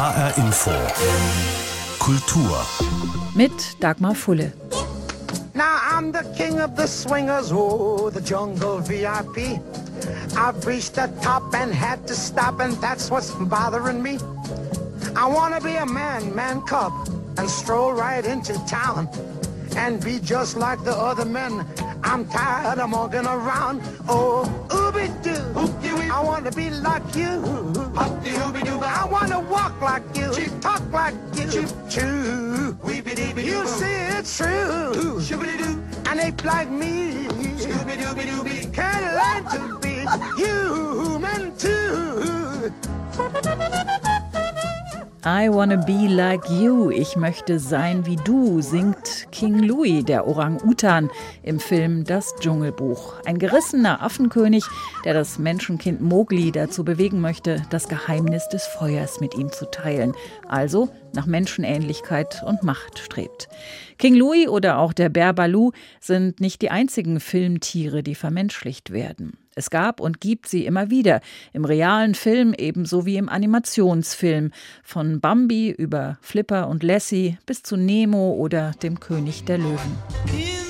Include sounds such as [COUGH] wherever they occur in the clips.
HR Info. Kultur. Mit Dagmar Fulle. Now I'm the king of the swingers, oh, the jungle VIP. I've reached the top and had to stop, and that's what's bothering me. I wanna be a man, man cub, and stroll right into town and be just like the other men. I'm tired of walking around. Oh, ooby doo. I want to be like you. I want to walk like you, talk like you. Choo. You see it's true. An ape like me Scooby dooby dooby. can learn to be human too. I wanna be like you. Ich möchte sein wie du, singt King Louis, der Orang-Utan, im Film Das Dschungelbuch. Ein gerissener Affenkönig, der das Menschenkind Mowgli dazu bewegen möchte, das Geheimnis des Feuers mit ihm zu teilen. Also nach Menschenähnlichkeit und Macht strebt. King Louis oder auch der Bär Balu sind nicht die einzigen Filmtiere, die vermenschlicht werden. Es gab und gibt sie immer wieder, im realen Film ebenso wie im Animationsfilm, von Bambi über Flipper und Lassie bis zu Nemo oder dem König der Löwen.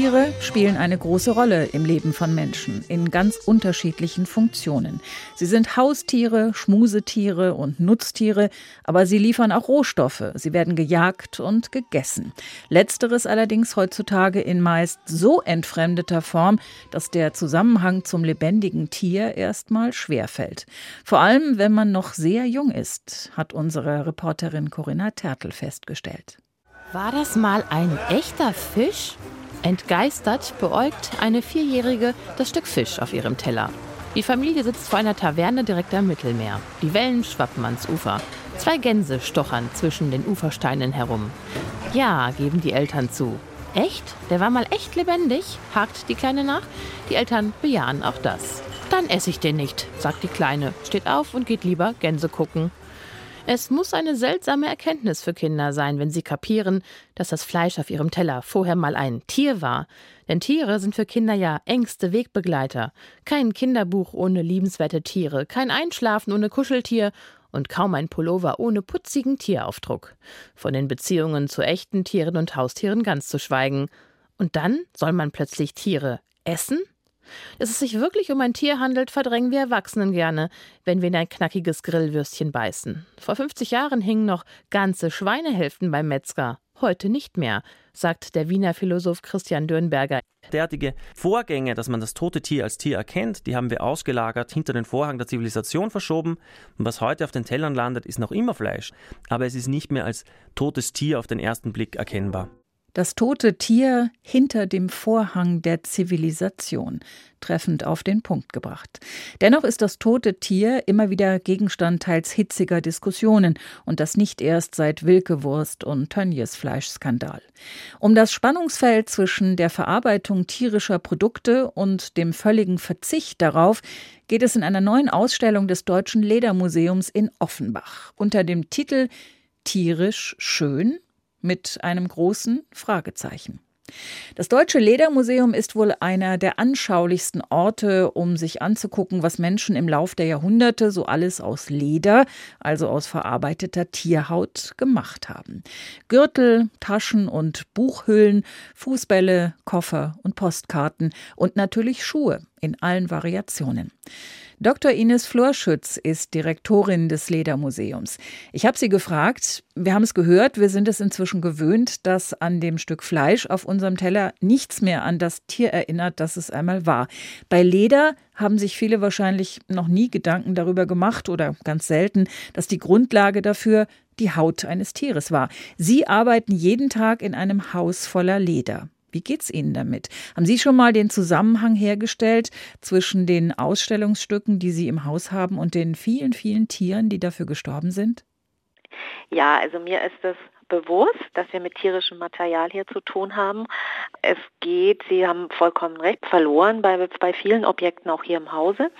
Tiere spielen eine große Rolle im Leben von Menschen in ganz unterschiedlichen Funktionen. Sie sind Haustiere, Schmusetiere und Nutztiere, aber sie liefern auch Rohstoffe. Sie werden gejagt und gegessen. Letzteres allerdings heutzutage in meist so entfremdeter Form, dass der Zusammenhang zum lebendigen Tier erstmal schwerfällt. Vor allem, wenn man noch sehr jung ist, hat unsere Reporterin Corinna Tertel festgestellt. War das mal ein echter Fisch? Entgeistert beäugt eine Vierjährige das Stück Fisch auf ihrem Teller. Die Familie sitzt vor einer Taverne direkt am Mittelmeer. Die Wellen schwappen ans Ufer. Zwei Gänse stochern zwischen den Ufersteinen herum. Ja, geben die Eltern zu. Echt? Der war mal echt lebendig? hakt die Kleine nach. Die Eltern bejahen auch das. Dann esse ich den nicht, sagt die Kleine, steht auf und geht lieber Gänse gucken. Es muss eine seltsame Erkenntnis für Kinder sein, wenn sie kapieren, dass das Fleisch auf ihrem Teller vorher mal ein Tier war. Denn Tiere sind für Kinder ja engste Wegbegleiter. Kein Kinderbuch ohne liebenswerte Tiere, kein Einschlafen ohne Kuscheltier und kaum ein Pullover ohne putzigen Tieraufdruck. Von den Beziehungen zu echten Tieren und Haustieren ganz zu schweigen. Und dann soll man plötzlich Tiere essen? Dass es sich wirklich um ein Tier handelt, verdrängen wir Erwachsenen gerne, wenn wir in ein knackiges Grillwürstchen beißen. Vor 50 Jahren hingen noch ganze Schweinehälften beim Metzger. Heute nicht mehr, sagt der Wiener Philosoph Christian Dürnberger. Derartige Vorgänge, dass man das tote Tier als Tier erkennt, die haben wir ausgelagert, hinter den Vorhang der Zivilisation verschoben. Und was heute auf den Tellern landet, ist noch immer Fleisch. Aber es ist nicht mehr als totes Tier auf den ersten Blick erkennbar. Das tote Tier hinter dem Vorhang der Zivilisation, treffend auf den Punkt gebracht. Dennoch ist das tote Tier immer wieder Gegenstand teils hitziger Diskussionen und das nicht erst seit Wilkewurst und Tönnies Fleischskandal. Um das Spannungsfeld zwischen der Verarbeitung tierischer Produkte und dem völligen Verzicht darauf geht es in einer neuen Ausstellung des Deutschen Ledermuseums in Offenbach unter dem Titel Tierisch schön mit einem großen Fragezeichen. Das Deutsche Ledermuseum ist wohl einer der anschaulichsten Orte, um sich anzugucken, was Menschen im Lauf der Jahrhunderte so alles aus Leder, also aus verarbeiteter Tierhaut, gemacht haben. Gürtel, Taschen und Buchhüllen, Fußbälle, Koffer und Postkarten und natürlich Schuhe in allen Variationen. Dr. Ines Florschütz ist Direktorin des Ledermuseums. Ich habe sie gefragt, wir haben es gehört, wir sind es inzwischen gewöhnt, dass an dem Stück Fleisch auf unserem Teller nichts mehr an das Tier erinnert, das es einmal war. Bei Leder haben sich viele wahrscheinlich noch nie Gedanken darüber gemacht oder ganz selten, dass die Grundlage dafür die Haut eines Tieres war. Sie arbeiten jeden Tag in einem Haus voller Leder. Wie geht's Ihnen damit? Haben Sie schon mal den Zusammenhang hergestellt zwischen den Ausstellungsstücken, die Sie im Haus haben, und den vielen, vielen Tieren, die dafür gestorben sind? Ja, also mir ist das bewusst, dass wir mit tierischem Material hier zu tun haben. Es geht, Sie haben vollkommen recht, verloren bei, bei vielen Objekten auch hier im Hause.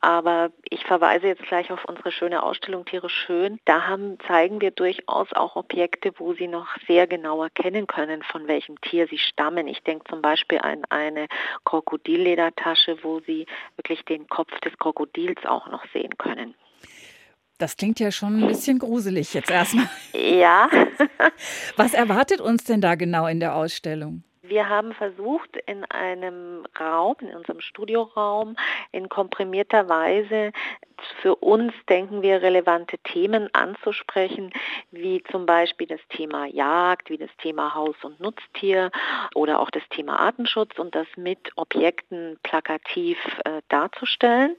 Aber ich verweise jetzt gleich auf unsere schöne Ausstellung Tiere schön. Da haben, zeigen wir durchaus auch Objekte, wo Sie noch sehr genau erkennen können, von welchem Tier sie stammen. Ich denke zum Beispiel an eine Krokodilledertasche, wo Sie wirklich den Kopf des Krokodils auch noch sehen können. Das klingt ja schon ein bisschen gruselig jetzt erstmal. Ja. [LAUGHS] Was erwartet uns denn da genau in der Ausstellung? Wir haben versucht, in einem Raum, in unserem Studioraum, in komprimierter Weise für uns, denken wir, relevante Themen anzusprechen, wie zum Beispiel das Thema Jagd, wie das Thema Haus- und Nutztier oder auch das Thema Artenschutz und das mit Objekten plakativ äh, darzustellen.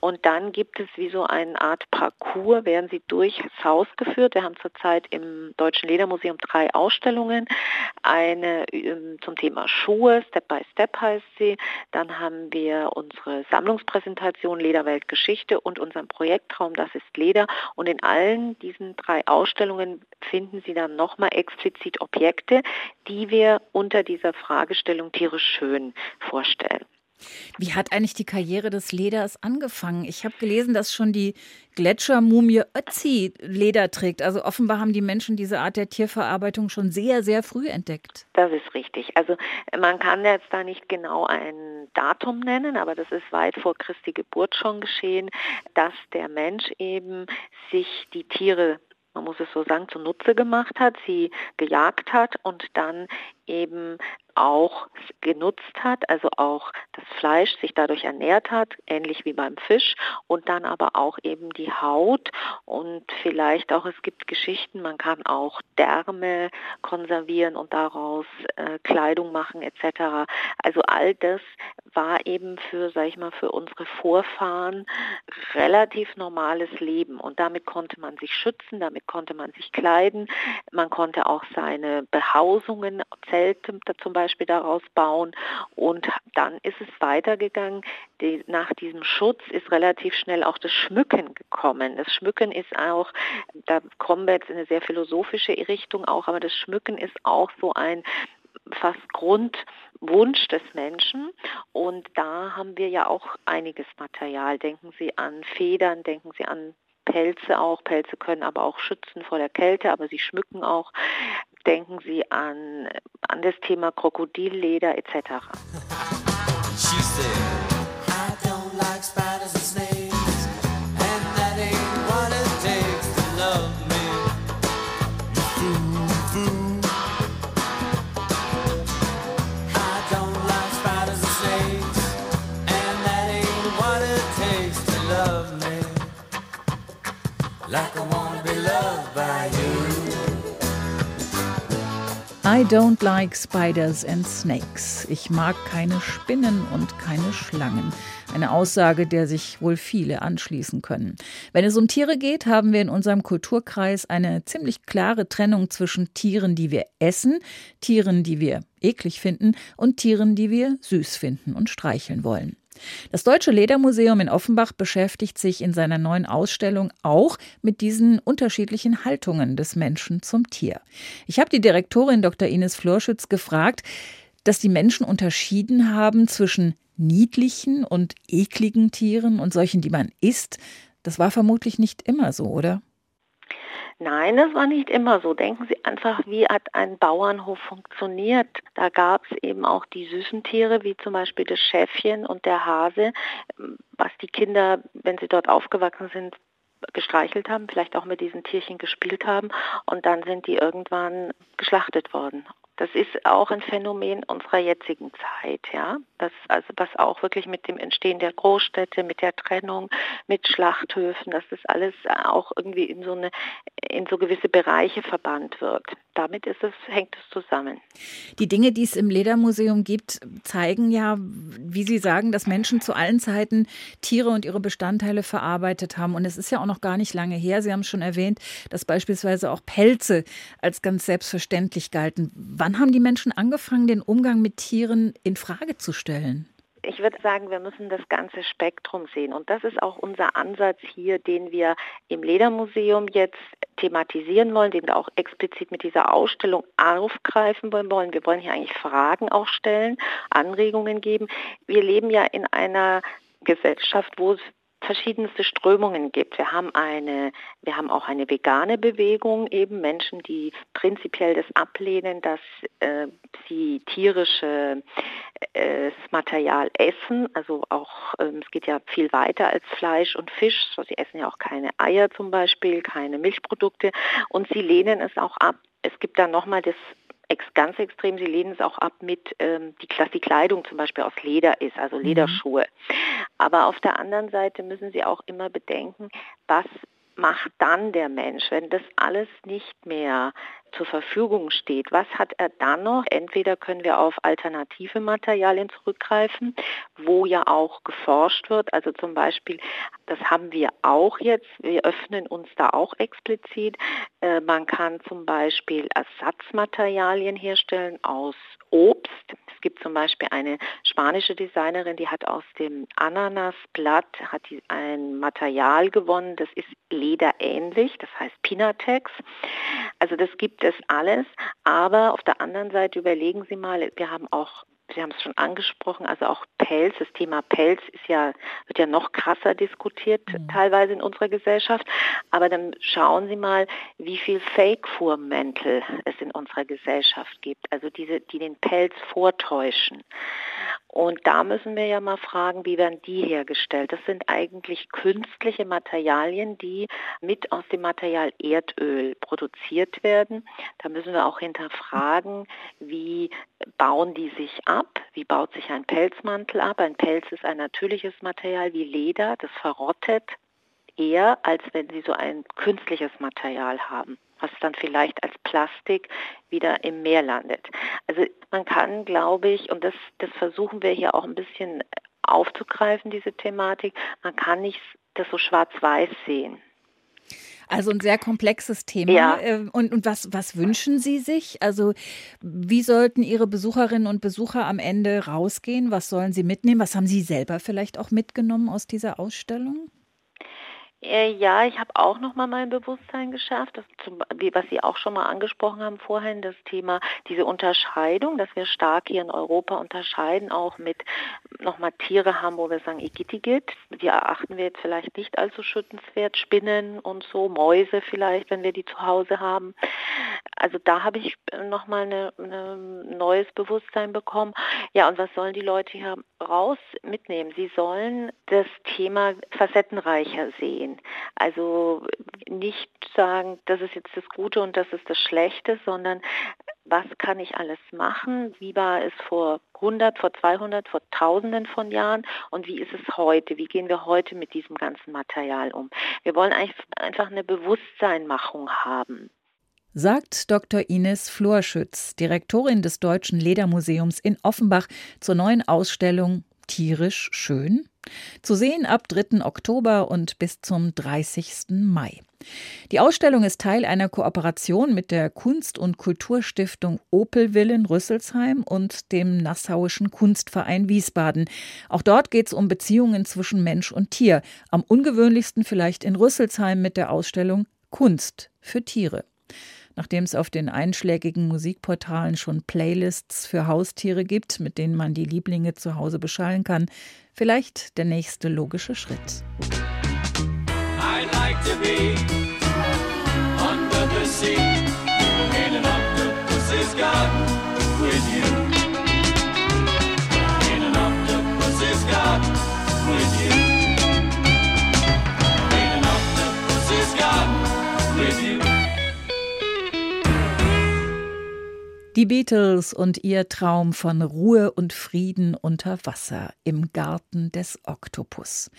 Und dann gibt es wie so eine Art Parcours, werden sie durchs Haus geführt. Wir haben zurzeit im Deutschen Ledermuseum drei Ausstellungen. Eine ähm, zum Thema Schuhe, Step by Step heißt sie. Dann haben wir unsere Sammlungspräsentation Lederwelt Geschichte und unseren Projektraum Das ist Leder. Und in allen diesen drei Ausstellungen finden Sie dann nochmal explizit Objekte, die wir unter dieser Fragestellung tierisch schön vorstellen. Wie hat eigentlich die Karriere des Leders angefangen? Ich habe gelesen, dass schon die Gletschermumie Ötzi Leder trägt. Also offenbar haben die Menschen diese Art der Tierverarbeitung schon sehr, sehr früh entdeckt. Das ist richtig. Also man kann jetzt da nicht genau ein Datum nennen, aber das ist weit vor Christi Geburt schon geschehen, dass der Mensch eben sich die Tiere man muss es so sagen, zunutze gemacht hat, sie gejagt hat und dann eben auch genutzt hat, also auch das Fleisch sich dadurch ernährt hat, ähnlich wie beim Fisch und dann aber auch eben die Haut und vielleicht auch, es gibt Geschichten, man kann auch Därme konservieren und daraus äh, Kleidung machen etc. Also all das war eben für, sag ich mal, für unsere Vorfahren relativ normales Leben und damit konnte man sich schützen, damit konnte man sich kleiden, man konnte auch seine Behausungen, Zelte zum Beispiel daraus bauen. Und dann ist es weitergegangen. Die, nach diesem Schutz ist relativ schnell auch das Schmücken gekommen. Das Schmücken ist auch, da kommen wir jetzt in eine sehr philosophische Richtung auch, aber das Schmücken ist auch so ein fast Grundwunsch des Menschen. Und da haben wir ja auch einiges Material. Denken Sie an Federn, denken Sie an Pelze auch. Pelze können aber auch schützen vor der Kälte, aber sie schmücken auch denken Sie an, an das Thema Krokodilleder etc. I don't like spiders and snakes. Ich mag keine Spinnen und keine Schlangen. Eine Aussage, der sich wohl viele anschließen können. Wenn es um Tiere geht, haben wir in unserem Kulturkreis eine ziemlich klare Trennung zwischen Tieren, die wir essen, Tieren, die wir eklig finden und Tieren, die wir süß finden und streicheln wollen. Das Deutsche Ledermuseum in Offenbach beschäftigt sich in seiner neuen Ausstellung auch mit diesen unterschiedlichen Haltungen des Menschen zum Tier. Ich habe die Direktorin Dr. Ines Florschütz gefragt, dass die Menschen unterschieden haben zwischen niedlichen und ekligen Tieren und solchen, die man isst. Das war vermutlich nicht immer so, oder? Nein, das war nicht immer so. Denken Sie einfach, wie hat ein Bauernhof funktioniert. Da gab es eben auch die süßen Tiere, wie zum Beispiel das Schäfchen und der Hase, was die Kinder, wenn sie dort aufgewachsen sind, gestreichelt haben, vielleicht auch mit diesen Tierchen gespielt haben und dann sind die irgendwann geschlachtet worden. Das ist auch ein Phänomen unserer jetzigen Zeit, ja. Das also was auch wirklich mit dem Entstehen der Großstädte, mit der Trennung, mit Schlachthöfen, dass das alles auch irgendwie in so eine in so gewisse Bereiche verbannt wird. Damit ist es, hängt es zusammen. Die Dinge, die es im Ledermuseum gibt, zeigen ja, wie Sie sagen, dass Menschen zu allen Zeiten Tiere und ihre Bestandteile verarbeitet haben. Und es ist ja auch noch gar nicht lange her. Sie haben schon erwähnt, dass beispielsweise auch Pelze als ganz selbstverständlich galten. Wann haben die Menschen angefangen, den Umgang mit Tieren in Frage zu stellen? Ich würde sagen, wir müssen das ganze Spektrum sehen. Und das ist auch unser Ansatz hier, den wir im Ledermuseum jetzt thematisieren wollen, den wir auch explizit mit dieser Ausstellung aufgreifen wollen. Wir wollen hier eigentlich Fragen auch stellen, Anregungen geben. Wir leben ja in einer Gesellschaft, wo es verschiedenste Strömungen gibt. Wir haben eine, wir haben auch eine vegane Bewegung, eben Menschen, die prinzipiell das ablehnen, dass äh, sie tierisches äh, Material essen. Also auch, ähm, es geht ja viel weiter als Fleisch und Fisch. So, sie essen ja auch keine Eier zum Beispiel, keine Milchprodukte und sie lehnen es auch ab. Es gibt dann nochmal das ex ganz extrem, sie lehnen es auch ab mit, ähm, die, dass die Kleidung zum Beispiel aus Leder ist, also mhm. Lederschuhe. Mhm. Aber auf der anderen Seite müssen sie auch immer bedenken, was macht dann der Mensch, wenn das alles nicht mehr zur Verfügung steht? Was hat er dann noch? Entweder können wir auf alternative Materialien zurückgreifen, wo ja auch geforscht wird. Also zum Beispiel, das haben wir auch jetzt, wir öffnen uns da auch explizit. Äh, man kann zum Beispiel Ersatzmaterialien herstellen aus Obst. Es gibt zum Beispiel eine spanische Designerin, die hat aus dem Ananasblatt hat die ein Material gewonnen, das ist lederähnlich, das heißt Pinatex. Also das gibt es alles, aber auf der anderen Seite überlegen Sie mal, wir haben auch Sie haben es schon angesprochen, also auch Pelz, das Thema Pelz ist ja, wird ja noch krasser diskutiert mhm. teilweise in unserer Gesellschaft. Aber dann schauen Sie mal, wie viel Fake-Fuhrmäntel es in unserer Gesellschaft gibt, also diese, die den Pelz vortäuschen. Und da müssen wir ja mal fragen, wie werden die hergestellt? Das sind eigentlich künstliche Materialien, die mit aus dem Material Erdöl produziert werden. Da müssen wir auch hinterfragen, wie bauen die sich ab? Wie baut sich ein Pelzmantel ab? Ein Pelz ist ein natürliches Material wie Leder, das verrottet eher, als wenn sie so ein künstliches Material haben was dann vielleicht als Plastik wieder im Meer landet. Also man kann, glaube ich, und das, das versuchen wir hier auch ein bisschen aufzugreifen, diese Thematik, man kann nicht das so schwarz-weiß sehen. Also ein sehr komplexes Thema. Ja. Ähm, und, und was, was wünschen Sie sich? Also wie sollten Ihre Besucherinnen und Besucher am Ende rausgehen? Was sollen sie mitnehmen? Was haben Sie selber vielleicht auch mitgenommen aus dieser Ausstellung? Äh, ja, ich habe auch noch mal mein Bewusstsein geschafft, das zum, was Sie auch schon mal angesprochen haben vorhin, das Thema diese Unterscheidung, dass wir stark hier in Europa unterscheiden, auch mit noch mal Tiere haben, wo wir sagen Igitigit, die erachten wir jetzt vielleicht nicht allzu schützenswert, Spinnen und so, Mäuse vielleicht, wenn wir die zu Hause haben. Also da habe ich noch mal ein ne, ne neues Bewusstsein bekommen. Ja, und was sollen die Leute hier raus mitnehmen? Sie sollen das Thema facettenreicher sehen sehen. Also nicht sagen, das ist jetzt das Gute und das ist das Schlechte, sondern was kann ich alles machen? Wie war es vor 100, vor 200, vor Tausenden von Jahren und wie ist es heute? Wie gehen wir heute mit diesem ganzen Material um? Wir wollen einfach eine Bewusstseinmachung haben. Sagt Dr. Ines Florschütz, Direktorin des Deutschen Ledermuseums in Offenbach zur neuen Ausstellung Tierisch schön? Zu sehen ab 3. Oktober und bis zum 30. Mai. Die Ausstellung ist Teil einer Kooperation mit der Kunst- und Kulturstiftung Opelwillen Rüsselsheim und dem Nassauischen Kunstverein Wiesbaden. Auch dort geht es um Beziehungen zwischen Mensch und Tier. Am ungewöhnlichsten vielleicht in Rüsselsheim mit der Ausstellung Kunst für Tiere. Nachdem es auf den einschlägigen Musikportalen schon Playlists für Haustiere gibt, mit denen man die Lieblinge zu Hause beschallen kann, vielleicht der nächste logische Schritt. I'd like to be under the sea Die Beatles und ihr Traum von Ruhe und Frieden unter Wasser im Garten des Oktopus.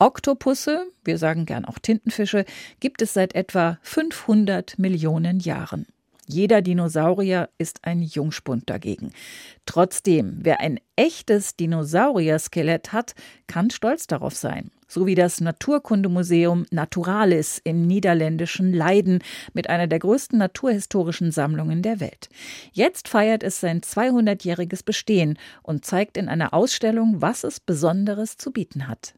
Oktopusse, wir sagen gern auch Tintenfische, gibt es seit etwa 500 Millionen Jahren. Jeder Dinosaurier ist ein Jungspund dagegen. Trotzdem, wer ein echtes Dinosaurier-Skelett hat, kann stolz darauf sein. So wie das Naturkundemuseum Naturalis im niederländischen Leiden mit einer der größten naturhistorischen Sammlungen der Welt. Jetzt feiert es sein 200-jähriges Bestehen und zeigt in einer Ausstellung, was es Besonderes zu bieten hat.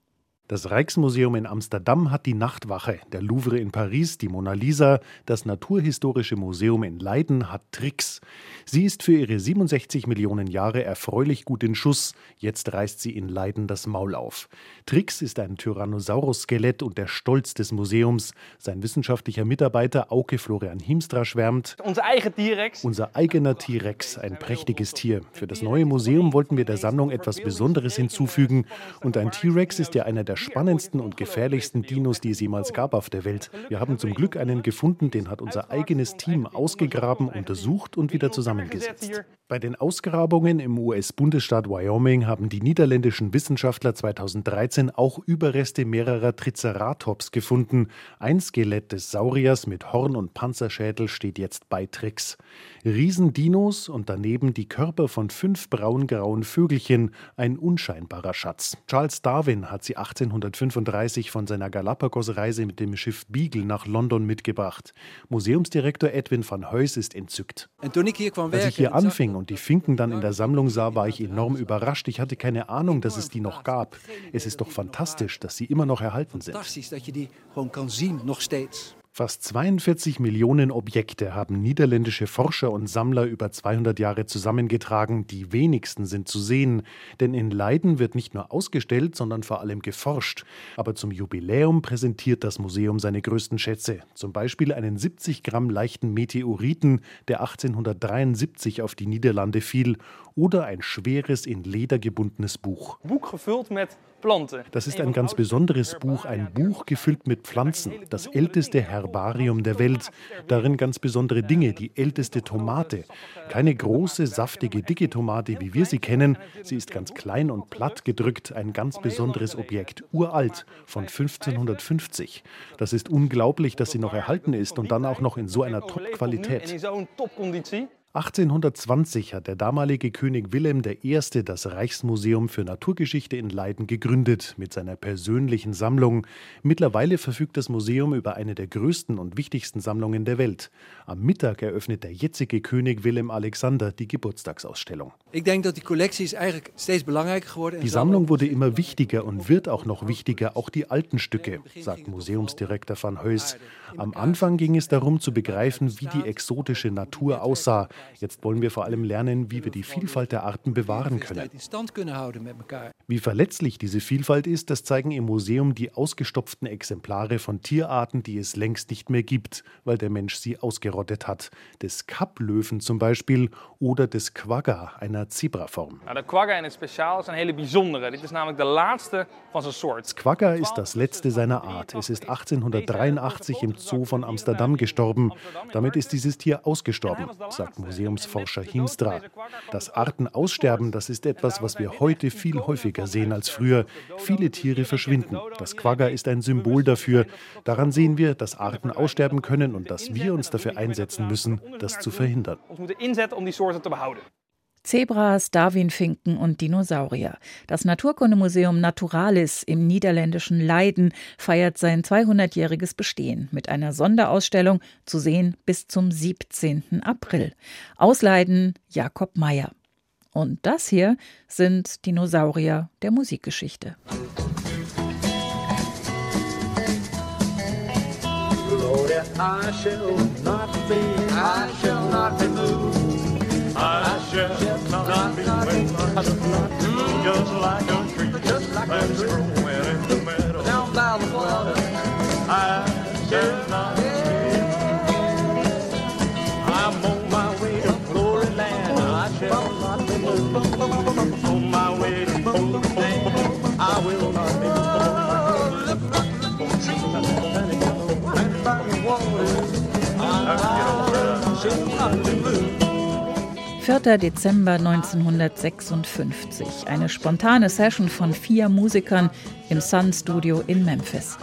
Das Rijksmuseum in Amsterdam hat die Nachtwache, der Louvre in Paris die Mona Lisa, das Naturhistorische Museum in Leiden hat Tricks. Sie ist für ihre 67 Millionen Jahre erfreulich gut in Schuss, jetzt reißt sie in Leiden das Maul auf. Trix ist ein Tyrannosaurus-Skelett und der Stolz des Museums. Sein wissenschaftlicher Mitarbeiter Auke Florian Hiemstra schwärmt. Unser eigener T-Rex. Unser eigener T-Rex, ein prächtiges Tier. Für das neue Museum wollten wir der Sammlung etwas Besonderes hinzufügen und ein T-Rex ist ja einer der spannendsten und gefährlichsten Dinos, die es jemals gab auf der Welt. Wir haben zum Glück einen gefunden, den hat unser eigenes Team ausgegraben, untersucht und wieder zusammengesetzt. Bei den Ausgrabungen im US-Bundesstaat Wyoming haben die niederländischen Wissenschaftler 2013 auch Überreste mehrerer Triceratops gefunden. Ein Skelett des Sauriers mit Horn und Panzerschädel steht jetzt bei Trix. Riesendinos und daneben die Körper von fünf braungrauen Vögelchen, ein unscheinbarer Schatz. Charles Darwin hat sie 1835 von seiner Galapagos-Reise mit dem Schiff Beagle nach London mitgebracht. Museumsdirektor Edwin van Heus ist entzückt. Als ich hier anfing und die Finken dann in der Sammlung sah, war ich enorm überrascht. Ich hatte keine Ahnung, dass es die noch gab. Es ist doch fantastisch, dass sie immer noch erhalten sind. Fast 42 Millionen Objekte haben niederländische Forscher und Sammler über 200 Jahre zusammengetragen. Die wenigsten sind zu sehen, denn in Leiden wird nicht nur ausgestellt, sondern vor allem geforscht. Aber zum Jubiläum präsentiert das Museum seine größten Schätze. Zum Beispiel einen 70 Gramm leichten Meteoriten, der 1873 auf die Niederlande fiel, oder ein schweres in Leder gebundenes Buch. Buch gefüllt mit. Das ist ein ganz besonderes Buch, ein Buch gefüllt mit Pflanzen, das älteste Herbarium der Welt. Darin ganz besondere Dinge, die älteste Tomate. Keine große, saftige, dicke Tomate, wie wir sie kennen. Sie ist ganz klein und platt gedrückt, ein ganz besonderes Objekt, uralt, von 1550. Das ist unglaublich, dass sie noch erhalten ist und dann auch noch in so einer Top-Qualität. 1820 hat der damalige König Wilhelm I. das Reichsmuseum für Naturgeschichte in Leiden gegründet mit seiner persönlichen Sammlung. Mittlerweile verfügt das Museum über eine der größten und wichtigsten Sammlungen der Welt. Am Mittag eröffnet der jetzige König Willem Alexander die Geburtstagsausstellung. Ich denke, die Kollektie ist eigentlich steeds belangrijker geworden. Die Sammlung wurde immer wichtiger und wird auch noch wichtiger, auch die alten Stücke, sagt Museumsdirektor van Heus. Am Anfang ging es darum zu begreifen, wie die exotische Natur aussah. Jetzt wollen wir vor allem lernen, wie wir die Vielfalt der Arten bewahren können. Wie verletzlich diese Vielfalt ist, das zeigen im Museum die ausgestopften Exemplare von Tierarten, die es längst nicht mehr gibt, weil der Mensch sie ausgerottet hat. Des Kapplöwen zum Beispiel oder des Quagga, einer Zebraform. Der Quagga in het speciaal is een hele bijzondere. Dit is namelijk de laatste van zijn soort. Quagga ist das letzte seiner Art. Es ist 1883 im Zoo von Amsterdam gestorben. Damit ist dieses Tier ausgestorben, sagt Museumsforscher Hiemstra. Das Artenaussterben, das ist etwas, was wir heute viel häufiger sehen als früher. Viele Tiere verschwinden. Das Quagga ist ein Symbol dafür. Daran sehen wir, dass Arten aussterben können und dass wir uns dafür einsetzen müssen, das zu verhindern. Zebras, Darwinfinken und Dinosaurier. Das Naturkundemuseum Naturalis im niederländischen Leiden feiert sein 200-jähriges Bestehen mit einer Sonderausstellung zu sehen bis zum 17. April. Aus Leiden Jakob Meyer. Und das hier sind Dinosaurier der Musikgeschichte. I shall not be, I shall not be shall not be moved. Just like a tree that's growing in the meadow. Down by the water. I shall not be I'm on my way to glory land. I shall not be moved. On my way to glory land. I will not be 4. Dezember 1956. Eine spontane Session von vier Musikern im Sun Studio in Memphis.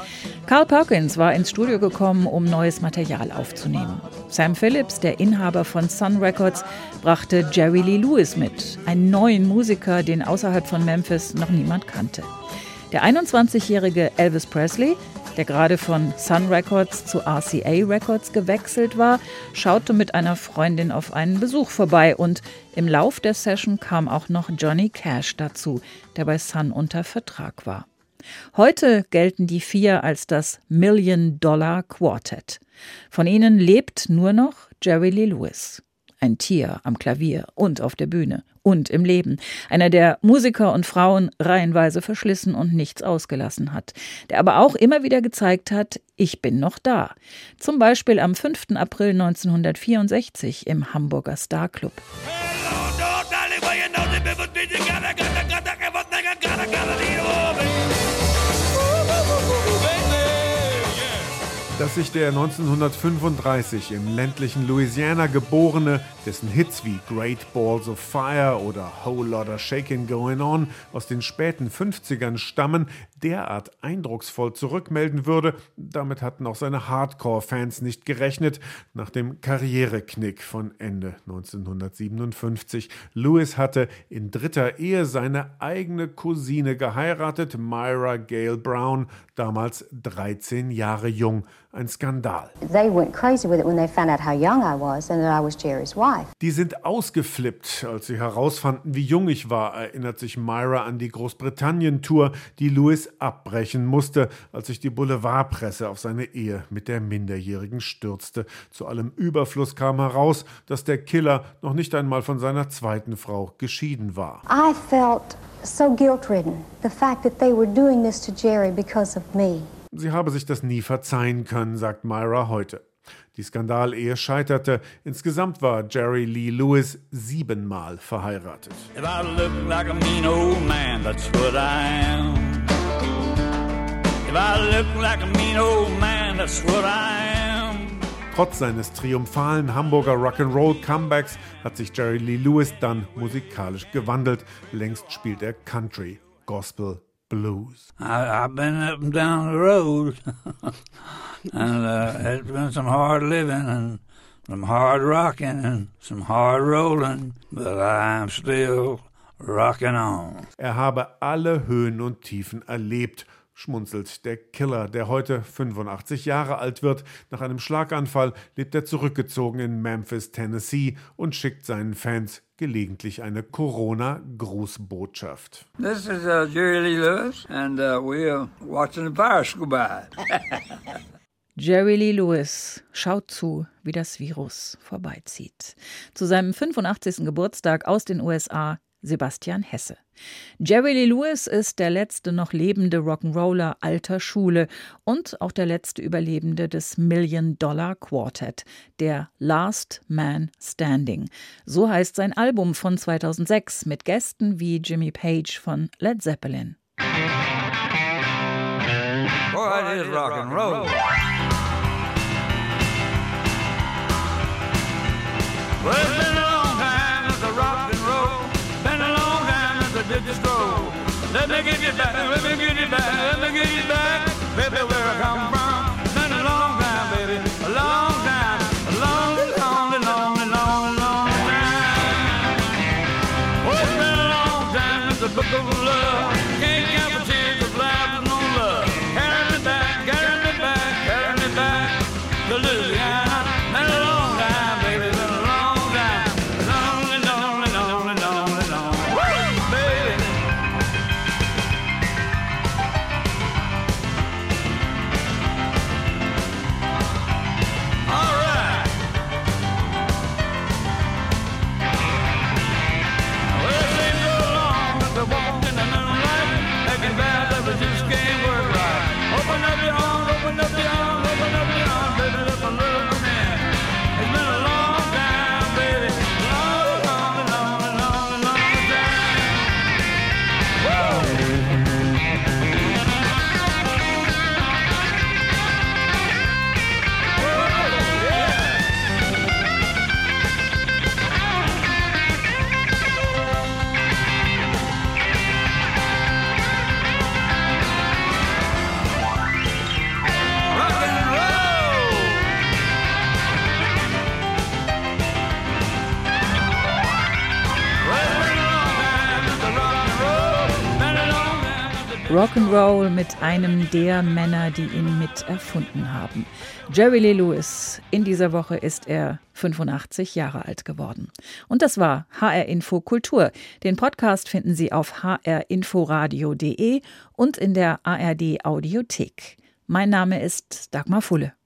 Carl Perkins war ins Studio gekommen, um neues Material aufzunehmen. Sam Phillips, der Inhaber von Sun Records, brachte Jerry Lee Lewis mit, einen neuen Musiker, den außerhalb von Memphis noch niemand kannte. Der 21-jährige Elvis Presley der gerade von Sun Records zu RCA Records gewechselt war, schaute mit einer Freundin auf einen Besuch vorbei und im Lauf der Session kam auch noch Johnny Cash dazu, der bei Sun unter Vertrag war. Heute gelten die vier als das Million Dollar Quartet. Von ihnen lebt nur noch Jerry Lee Lewis ein Tier am Klavier und auf der Bühne und im Leben. Einer, der Musiker und Frauen reihenweise verschlissen und nichts ausgelassen hat. Der aber auch immer wieder gezeigt hat, ich bin noch da. Zum Beispiel am 5. April 1964 im Hamburger Star Club. Dass sich der 1935 im ländlichen Louisiana geborene, dessen Hits wie Great Balls of Fire oder Whole Lotta Shakin' Going On aus den späten 50ern stammen, derart eindrucksvoll zurückmelden würde, damit hatten auch seine Hardcore-Fans nicht gerechnet, nach dem Karriereknick von Ende 1957. Lewis hatte in dritter Ehe seine eigene Cousine geheiratet, Myra Gale Brown, damals 13 Jahre jung. Ein Skandal. Die sind ausgeflippt, als sie herausfanden, wie jung ich war, erinnert sich Myra an die Großbritannien-Tour, die Lewis abbrechen musste, als sich die Boulevardpresse auf seine Ehe mit der Minderjährigen stürzte. Zu allem Überfluss kam heraus, dass der Killer noch nicht einmal von seiner zweiten Frau geschieden war. I felt so guilt-ridden. The fact that they were doing this to Jerry because of me. Sie habe sich das nie verzeihen können, sagt Myra heute. Die Skandalehe scheiterte. Insgesamt war Jerry Lee Lewis siebenmal verheiratet. Trotz seines triumphalen Hamburger Rock'n'Roll Comebacks hat sich Jerry Lee Lewis dann musikalisch gewandelt. Längst spielt er Country, Gospel blues. I, have been up and down the road, [LAUGHS] and uh, it's been some hard living and some hard rocking and some hard rolling, but I'm still rocking on. Er habe alle Höhen und Tiefen erlebt schmunzelt der Killer, der heute 85 Jahre alt wird. Nach einem Schlaganfall lebt er zurückgezogen in Memphis, Tennessee und schickt seinen Fans gelegentlich eine Corona-Grußbotschaft. This is uh, Jerry Lee Lewis and uh, we're watching the virus go by. [LAUGHS] Jerry Lee Lewis schaut zu, wie das Virus vorbeizieht. Zu seinem 85. Geburtstag aus den USA Sebastian Hesse. Jerry Lee Lewis ist der letzte noch lebende Rock'n'Roller alter Schule und auch der letzte Überlebende des Million Dollar Quartet, der Last Man Standing. So heißt sein Album von 2006 mit Gästen wie Jimmy Page von Led Zeppelin. Boy, rock and roll. Well, Let me get you back, let me get you back, let me get you back, baby, where I come from. Rock'n'Roll mit einem der Männer, die ihn mit erfunden haben. Jerry Lee Lewis. In dieser Woche ist er 85 Jahre alt geworden. Und das war HR Info Kultur. Den Podcast finden Sie auf hrinforadio.de und in der ARD Audiothek. Mein Name ist Dagmar Fulle.